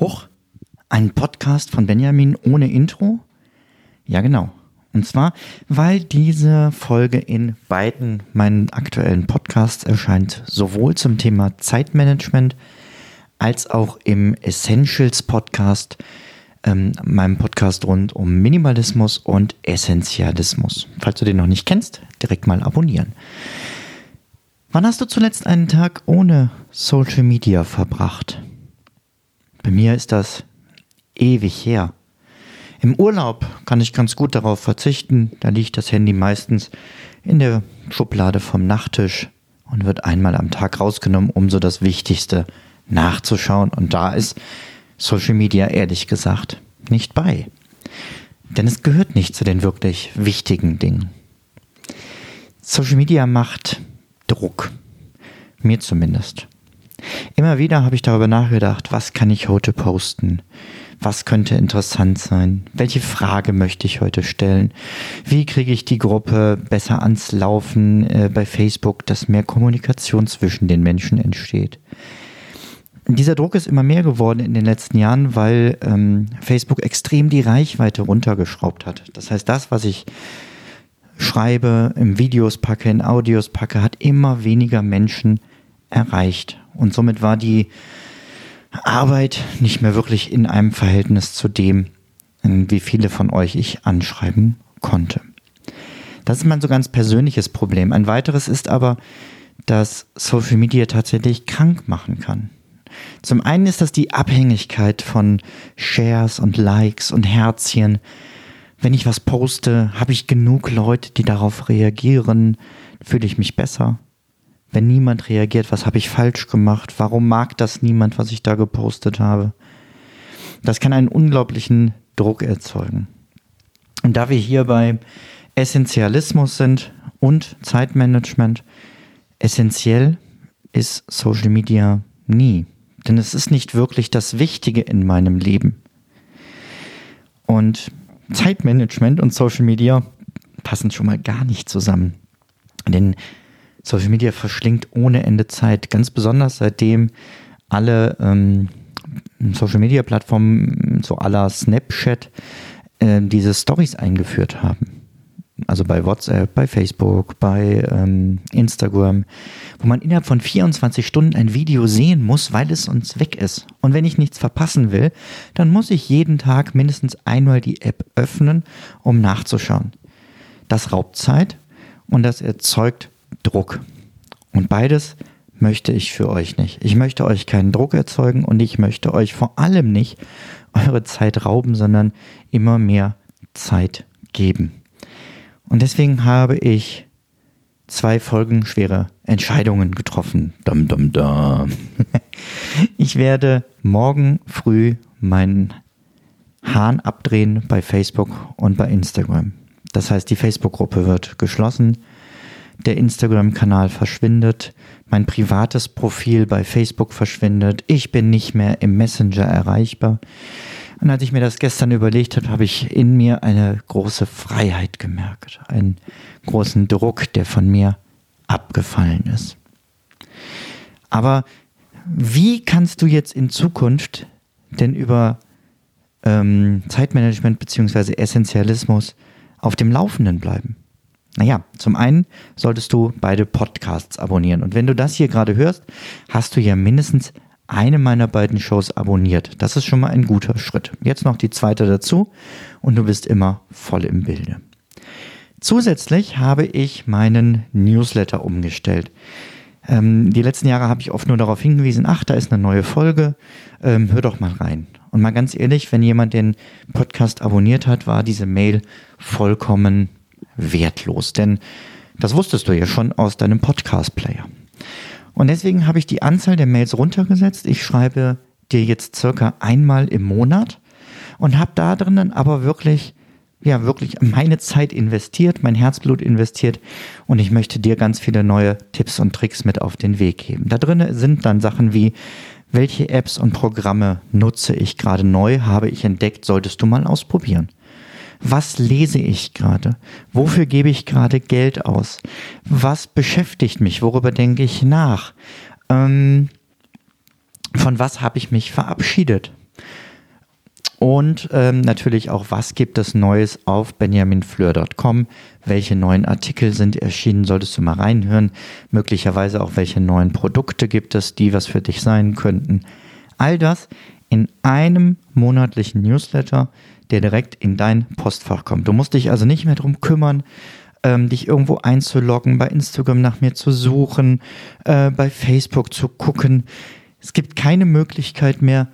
Hoch, ein Podcast von Benjamin ohne Intro? Ja, genau. Und zwar, weil diese Folge in beiden meinen aktuellen Podcasts erscheint, sowohl zum Thema Zeitmanagement als auch im Essentials Podcast, ähm, meinem Podcast rund um Minimalismus und Essentialismus. Falls du den noch nicht kennst, direkt mal abonnieren. Wann hast du zuletzt einen Tag ohne Social Media verbracht? Bei mir ist das ewig her. Im Urlaub kann ich ganz gut darauf verzichten. Da liegt das Handy meistens in der Schublade vom Nachttisch und wird einmal am Tag rausgenommen, um so das Wichtigste nachzuschauen. Und da ist Social Media ehrlich gesagt nicht bei. Denn es gehört nicht zu den wirklich wichtigen Dingen. Social Media macht Druck. Mir zumindest. Immer wieder habe ich darüber nachgedacht, was kann ich heute posten? Was könnte interessant sein? Welche Frage möchte ich heute stellen? Wie kriege ich die Gruppe besser ans Laufen äh, bei Facebook, dass mehr Kommunikation zwischen den Menschen entsteht? Dieser Druck ist immer mehr geworden in den letzten Jahren, weil ähm, Facebook extrem die Reichweite runtergeschraubt hat. Das heißt, das, was ich schreibe, im Videos packe, in Audios packe, hat immer weniger Menschen erreicht. Und somit war die Arbeit nicht mehr wirklich in einem Verhältnis zu dem, wie viele von euch ich anschreiben konnte. Das ist mein so ganz persönliches Problem. Ein weiteres ist aber, dass Social Media tatsächlich krank machen kann. Zum einen ist das die Abhängigkeit von Shares und Likes und Herzchen. Wenn ich was poste, habe ich genug Leute, die darauf reagieren, fühle ich mich besser wenn niemand reagiert, was habe ich falsch gemacht? Warum mag das niemand, was ich da gepostet habe? Das kann einen unglaublichen Druck erzeugen. Und da wir hier bei Essentialismus sind und Zeitmanagement, essentiell ist Social Media nie. Denn es ist nicht wirklich das Wichtige in meinem Leben. Und Zeitmanagement und Social Media passen schon mal gar nicht zusammen. Denn Social Media verschlingt ohne Ende Zeit, ganz besonders seitdem alle ähm, Social Media Plattformen, so aller Snapchat, äh, diese Stories eingeführt haben. Also bei WhatsApp, bei Facebook, bei ähm, Instagram, wo man innerhalb von 24 Stunden ein Video sehen muss, weil es uns weg ist. Und wenn ich nichts verpassen will, dann muss ich jeden Tag mindestens einmal die App öffnen, um nachzuschauen. Das raubt Zeit und das erzeugt Druck. Und beides möchte ich für euch nicht. Ich möchte euch keinen Druck erzeugen und ich möchte euch vor allem nicht eure Zeit rauben, sondern immer mehr Zeit geben. Und deswegen habe ich zwei folgenschwere Entscheidungen getroffen. Dum, dum, dum. Ich werde morgen früh meinen Hahn abdrehen bei Facebook und bei Instagram. Das heißt, die Facebook-Gruppe wird geschlossen der Instagram-Kanal verschwindet, mein privates Profil bei Facebook verschwindet, ich bin nicht mehr im Messenger erreichbar. Und als ich mir das gestern überlegt habe, habe ich in mir eine große Freiheit gemerkt, einen großen Druck, der von mir abgefallen ist. Aber wie kannst du jetzt in Zukunft denn über ähm, Zeitmanagement bzw. Essentialismus auf dem Laufenden bleiben? Naja, zum einen solltest du beide Podcasts abonnieren. Und wenn du das hier gerade hörst, hast du ja mindestens eine meiner beiden Shows abonniert. Das ist schon mal ein guter Schritt. Jetzt noch die zweite dazu und du bist immer voll im Bilde. Zusätzlich habe ich meinen Newsletter umgestellt. Ähm, die letzten Jahre habe ich oft nur darauf hingewiesen, ach, da ist eine neue Folge, ähm, hör doch mal rein. Und mal ganz ehrlich, wenn jemand den Podcast abonniert hat, war diese Mail vollkommen wertlos, denn das wusstest du ja schon aus deinem Podcast-Player. Und deswegen habe ich die Anzahl der Mails runtergesetzt. Ich schreibe dir jetzt circa einmal im Monat und habe da drinnen aber wirklich, ja, wirklich meine Zeit investiert, mein Herzblut investiert und ich möchte dir ganz viele neue Tipps und Tricks mit auf den Weg geben. Da drinnen sind dann Sachen wie, welche Apps und Programme nutze ich gerade neu, habe ich entdeckt, solltest du mal ausprobieren. Was lese ich gerade? Wofür gebe ich gerade Geld aus? Was beschäftigt mich? Worüber denke ich nach? Ähm, von was habe ich mich verabschiedet? Und ähm, natürlich auch, was gibt es Neues auf benjaminfleur.com? Welche neuen Artikel sind erschienen? Solltest du mal reinhören. Möglicherweise auch, welche neuen Produkte gibt es, die was für dich sein könnten. All das in einem monatlichen Newsletter, der direkt in dein Postfach kommt. Du musst dich also nicht mehr darum kümmern, ähm, dich irgendwo einzuloggen, bei Instagram nach mir zu suchen, äh, bei Facebook zu gucken. Es gibt keine Möglichkeit mehr,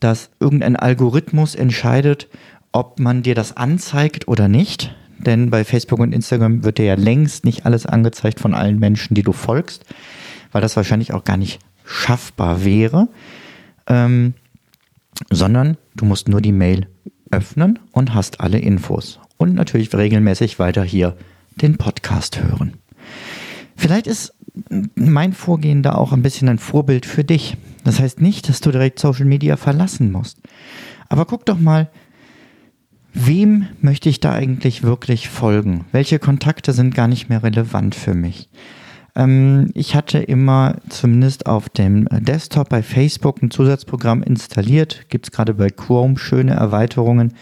dass irgendein Algorithmus entscheidet, ob man dir das anzeigt oder nicht. Denn bei Facebook und Instagram wird dir ja längst nicht alles angezeigt von allen Menschen, die du folgst, weil das wahrscheinlich auch gar nicht schaffbar wäre. Ähm, sondern du musst nur die Mail öffnen und hast alle Infos. Und natürlich regelmäßig weiter hier den Podcast hören. Vielleicht ist mein Vorgehen da auch ein bisschen ein Vorbild für dich. Das heißt nicht, dass du direkt Social Media verlassen musst. Aber guck doch mal, wem möchte ich da eigentlich wirklich folgen? Welche Kontakte sind gar nicht mehr relevant für mich? Ähm, ich hatte immer zumindest auf dem Desktop bei Facebook ein Zusatzprogramm installiert. Gibt es gerade bei Chrome schöne Erweiterungen,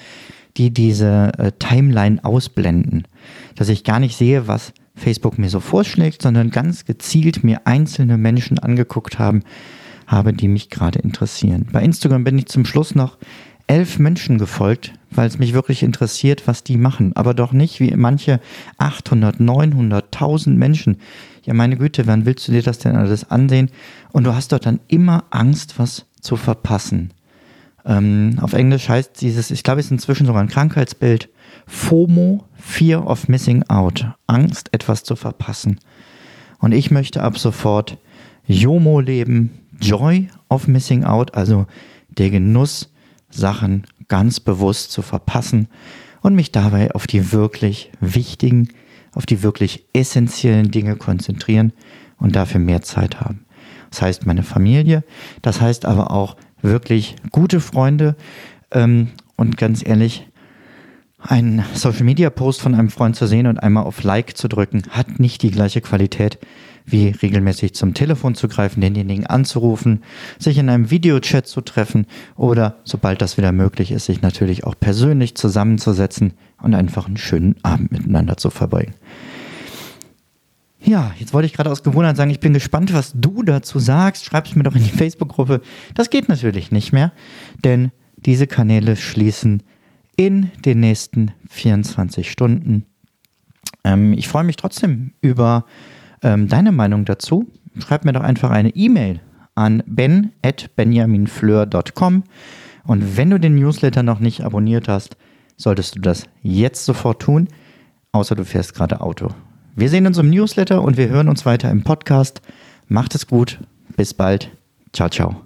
die diese äh, Timeline ausblenden. Dass ich gar nicht sehe, was Facebook mir so vorschlägt, sondern ganz gezielt mir einzelne Menschen angeguckt haben, habe, die mich gerade interessieren. Bei Instagram bin ich zum Schluss noch elf Menschen gefolgt, weil es mich wirklich interessiert, was die machen. Aber doch nicht wie manche 800, 900, 1000 Menschen. Ja, meine Güte, wann willst du dir das denn alles ansehen? Und du hast dort dann immer Angst, was zu verpassen. Ähm, auf Englisch heißt dieses, ich glaube, es ist inzwischen sogar ein Krankheitsbild, FOMO, Fear of Missing Out, Angst, etwas zu verpassen. Und ich möchte ab sofort JOMO leben, Joy of Missing Out, also der Genuss, Sachen ganz bewusst zu verpassen und mich dabei auf die wirklich wichtigen, auf die wirklich essentiellen Dinge konzentrieren und dafür mehr Zeit haben. Das heißt meine Familie, das heißt aber auch wirklich gute Freunde ähm, und ganz ehrlich, ein Social Media Post von einem Freund zu sehen und einmal auf Like zu drücken, hat nicht die gleiche Qualität wie regelmäßig zum Telefon zu greifen, denjenigen anzurufen, sich in einem Videochat zu treffen oder, sobald das wieder möglich ist, sich natürlich auch persönlich zusammenzusetzen und einfach einen schönen Abend miteinander zu verbringen. Ja, jetzt wollte ich gerade aus Gewohnheit sagen, ich bin gespannt, was du dazu sagst. Schreib es mir doch in die Facebook-Gruppe. Das geht natürlich nicht mehr, denn diese Kanäle schließen in den nächsten 24 Stunden. Ähm, ich freue mich trotzdem über ähm, deine Meinung dazu. Schreib mir doch einfach eine E-Mail an ben.benjaminfleur.com. Und wenn du den Newsletter noch nicht abonniert hast, solltest du das jetzt sofort tun, außer du fährst gerade Auto. Wir sehen uns im Newsletter und wir hören uns weiter im Podcast. Macht es gut. Bis bald. Ciao, ciao.